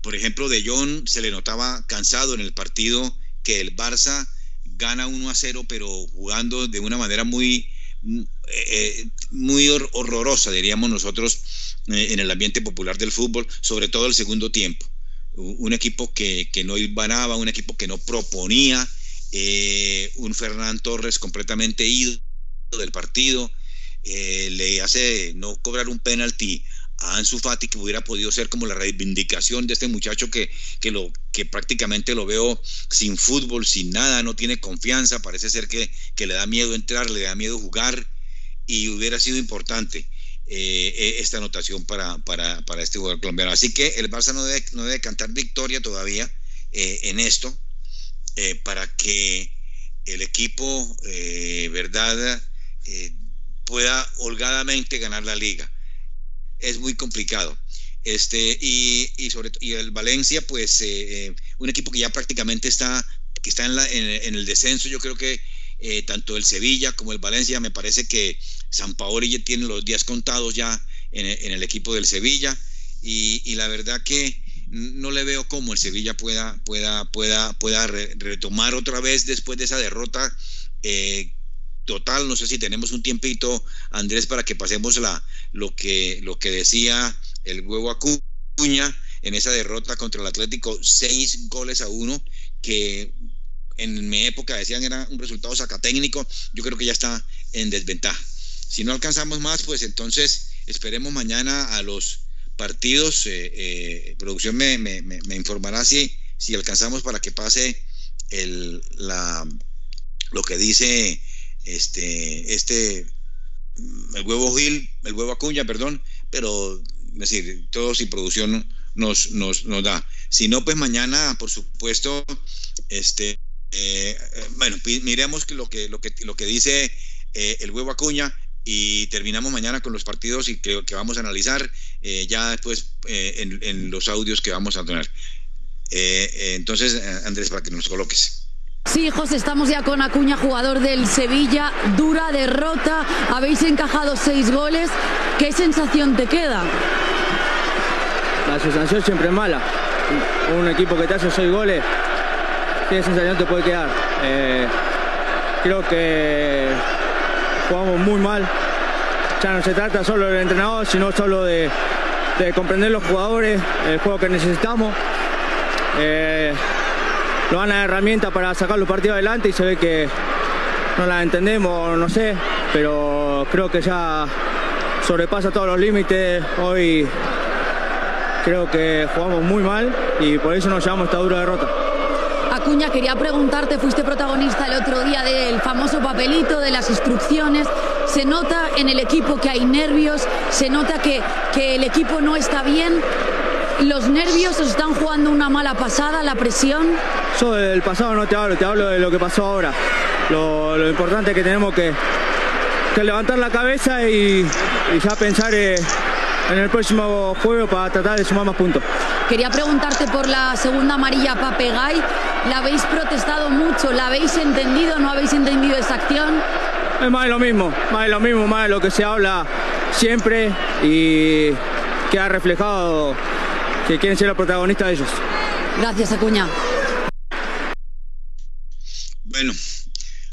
Por ejemplo, De Jong se le notaba cansado en el partido que el Barça gana 1 a 0, pero jugando de una manera muy, eh, muy horrorosa, diríamos nosotros, eh, en el ambiente popular del fútbol, sobre todo el segundo tiempo. Un equipo que, que no ibanaba, un equipo que no proponía, un Fernán Torres completamente ido del partido, le hace no cobrar un penalti a Ansu Fati que hubiera podido ser como la reivindicación de este muchacho que, que, lo, que prácticamente lo veo sin fútbol, sin nada, no tiene confianza, parece ser que, que le da miedo entrar, le da miedo jugar y hubiera sido importante eh, eh, esta anotación para, para, para, este jugador colombiano. Así que el Barça no debe, no debe cantar victoria todavía eh, en esto para que el equipo, ¿verdad? pueda holgadamente ganar la liga. Es muy complicado. Este, y, y sobre y el Valencia, pues eh, un equipo que ya prácticamente está, que está en, la, en, el descenso, yo creo que tanto el Sevilla como el Valencia, me parece que San Paoli tiene los días contados ya en, el equipo del Sevilla. Y, y, la verdad que no le veo cómo el Sevilla pueda, pueda, pueda, pueda retomar otra vez después de esa derrota eh, total. No sé si tenemos un tiempito, Andrés, para que pasemos la, lo, que, lo que decía el huevo Acuña en esa derrota contra el Atlético, seis goles a uno, que en mi época decían era un resultado sacatécnico, yo creo que ya está en desventaja. Si no alcanzamos más, pues entonces esperemos mañana a los partidos. Eh, eh, producción me, me, informará si, si alcanzamos para que pase el, la, lo que dice este, este, el huevo Gil, el huevo Acuña, perdón, pero decir, todo si producción nos, nos, nos da. Si no, pues mañana, por supuesto, este, eh, bueno, miremos lo que, lo que, lo que dice el huevo Acuña y terminamos mañana con los partidos y creo que vamos a analizar eh, ya después eh, en, los audios que vamos a tener. Eh, entonces, Andrés, para que nos coloques. Sí, José, estamos ya con Acuña, jugador del Sevilla. Dura derrota, habéis encajado seis goles. ¿Qué sensación te queda? La sensación siempre es mala. Un equipo que te hace seis goles, ¿qué sensación te puede quedar? creo que jugamos muy mal. Ya no se trata solo del entrenador, sino solo de, comprender los jugadores, el juego que necesitamos. Eh, nos dan la herramienta para sacar los partidos adelante y se ve que no la entendemos, no sé, pero creo que ya sobrepasa todos los límites. Hoy creo que jugamos muy mal y por eso nos llevamos esta dura derrota. Acuña, quería preguntarte, fuiste protagonista el otro día del famoso papelito de las instrucciones. Se nota en el equipo que hay nervios, se nota que, que el equipo no está bien. ¿Los nervios os están jugando una mala pasada, la presión? Yo del pasado no te hablo, te hablo de lo que pasó ahora. Lo, importante es que tenemos que, levantar la cabeza y, ya pensar eh, en el próximo juego para tratar de sumar más puntos. Quería preguntarte por la segunda amarilla Papegay. ¿La habéis protestado mucho? ¿La habéis entendido? ¿No habéis entendido esa acción? Es más de lo mismo, más de lo mismo, más de lo que se habla siempre y que ha reflejado que quieren ser los protagonistas de ellos. Gracias, Acuña. Bueno,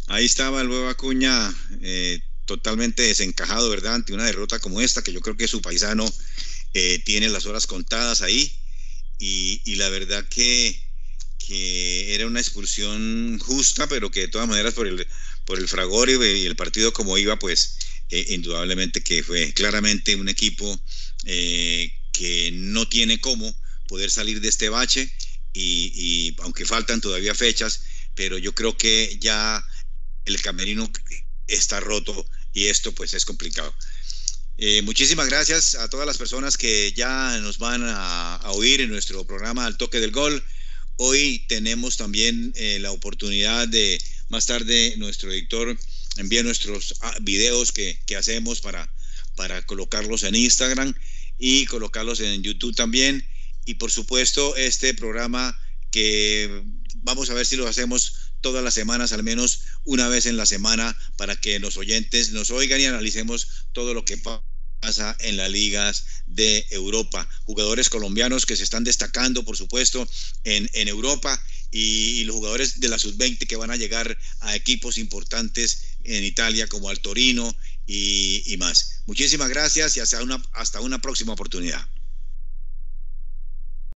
ahí estaba el nuevo Acuña eh, totalmente desencajado, ¿verdad? Ante una derrota como esta, que yo creo que su paisano eh, tiene las horas contadas ahí. y la verdad que que era una expulsión justa, pero que de todas maneras por el, por el fragor y el partido como iba, pues eh, indudablemente que fue claramente un equipo eh, que no tiene cómo poder salir de este bache y, aunque faltan todavía fechas, pero yo creo que ya el camerino está roto y esto pues es complicado. Eh, muchísimas gracias a todas las personas que ya nos van a, oír en nuestro programa Al Toque del Gol. Hoy tenemos también eh, la oportunidad de, más tarde, nuestro editor envía nuestros ah, videos que, hacemos para, para colocarlos en Instagram y colocarlos en YouTube también. Y por supuesto, este programa que vamos a ver si lo hacemos todas las semanas, al menos una vez en la semana, para que los oyentes nos oigan y analicemos todo lo que pasa en las ligas de Europa. Jugadores colombianos que se están destacando, por supuesto, en, en Europa y, los jugadores de la sub-20 que van a llegar a equipos importantes en Italia como al Torino y, y más. Muchísimas gracias y hasta una, hasta una próxima oportunidad.